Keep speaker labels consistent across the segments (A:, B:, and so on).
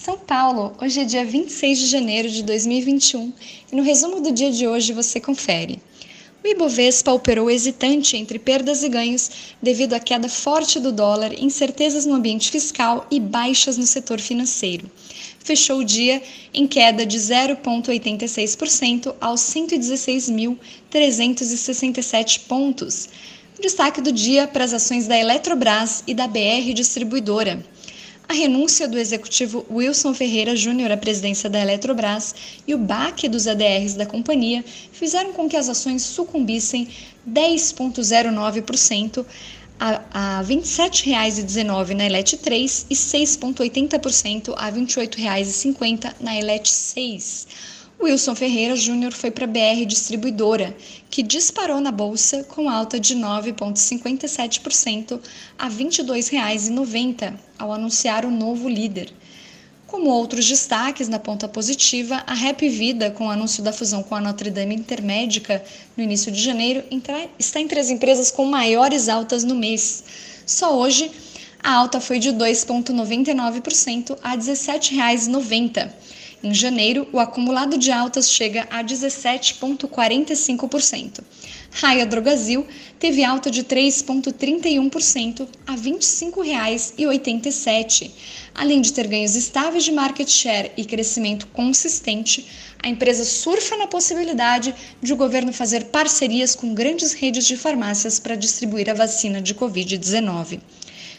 A: São Paulo, hoje é dia 26 de janeiro de 2021 e no resumo do dia de hoje você confere. O Ibovespa operou hesitante entre perdas e ganhos devido à queda forte do dólar, incertezas no ambiente fiscal e baixas no setor financeiro. Fechou o dia em queda de 0,86% aos 116.367 pontos. Destaque do dia para as ações da Eletrobras e da BR Distribuidora. A renúncia do executivo Wilson Ferreira Júnior à presidência da Eletrobras e o baque dos ADRs da companhia fizeram com que as ações sucumbissem 10,09% a, R$ 27,19 na Elet 3 e 6,80% a R$ 28,50 na Elet 6. Wilson Ferreira Júnior foi para a BR Distribuidora, que disparou na bolsa com alta de 9,57% a R$ 22,90 ao anunciar o novo líder. Como outros destaques na ponta positiva, a Rap Vida, com o anúncio da fusão com a Notre Dame Intermédica no início de janeiro, está entre as empresas com maiores altas no mês. Só hoje, a alta foi de 2,99% a R$ 17,90 em janeiro, o acumulado de altas chega a 17,45%. Raia Drogasil teve alta de 3,31% a R$ 25,87. Além de ter ganhos estáveis de market share e crescimento consistente, a empresa surfa na possibilidade de o governo fazer parcerias com grandes redes de farmácias para distribuir a vacina de Covid-19.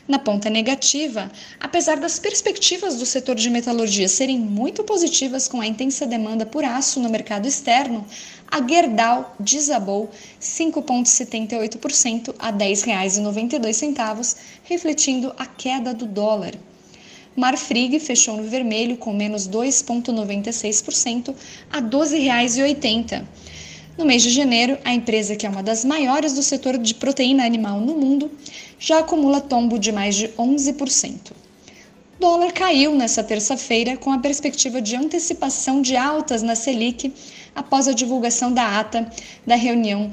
A: Na ponta negativa, apesar das perspectivas do setor de metalurgia serem muito positivas com a intensa demanda por aço no mercado externo, a Gerdau desabou 5,78% a R$ 10,92, refletindo a queda do dólar. Marfrig fechou no vermelho com menos 2,96% a R$ 12,80. No mês de janeiro, a empresa, que é uma das maiores do setor de proteína animal no mundo, já acumula tombo de mais de 11%. O dólar caiu nesta terça-feira com a perspectiva de antecipação de altas na Selic após a divulgação da ata da reunião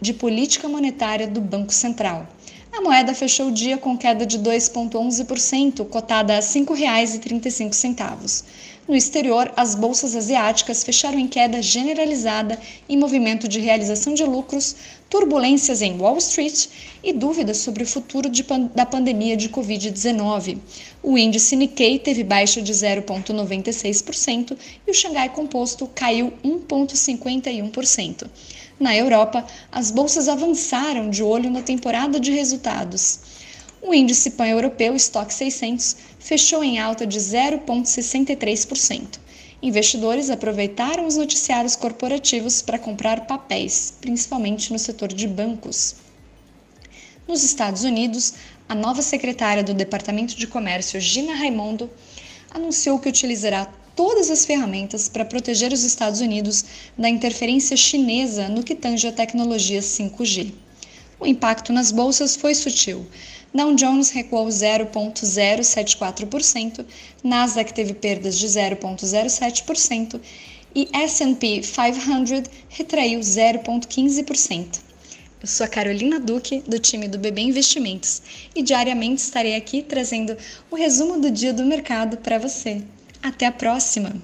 A: de política monetária do Banco Central. A moeda fechou o dia com queda de 2,11%, cotada a R$ 5,35. No exterior, as bolsas asiáticas fecharam em queda generalizada em movimento de realização de lucros, turbulências em Wall Street e dúvidas sobre o futuro de, da pandemia de Covid-19. O índice Nikkei teve baixa de 0,96% e o Xangai Composto caiu 1,51%. Na Europa, as bolsas avançaram de olho na temporada de resultados. O índice pan-europeu Stock 600 fechou em alta de 0,63%. Investidores aproveitaram os noticiários corporativos para comprar papéis, principalmente no setor de bancos. Nos Estados Unidos, a nova secretária do Departamento de Comércio, Gina Raimondo, anunciou que utilizará todas as ferramentas para proteger os Estados Unidos da interferência chinesa no que tange a tecnologia 5G. O impacto nas bolsas foi sutil. Dow Jones recuou 0,074%, Nasdaq teve perdas de 0,07% e S&P 500 retraiu 0,15%. Eu sou a Carolina Duque, do time do BB Investimentos, e diariamente estarei aqui trazendo o resumo do dia do mercado para você. Até a próxima!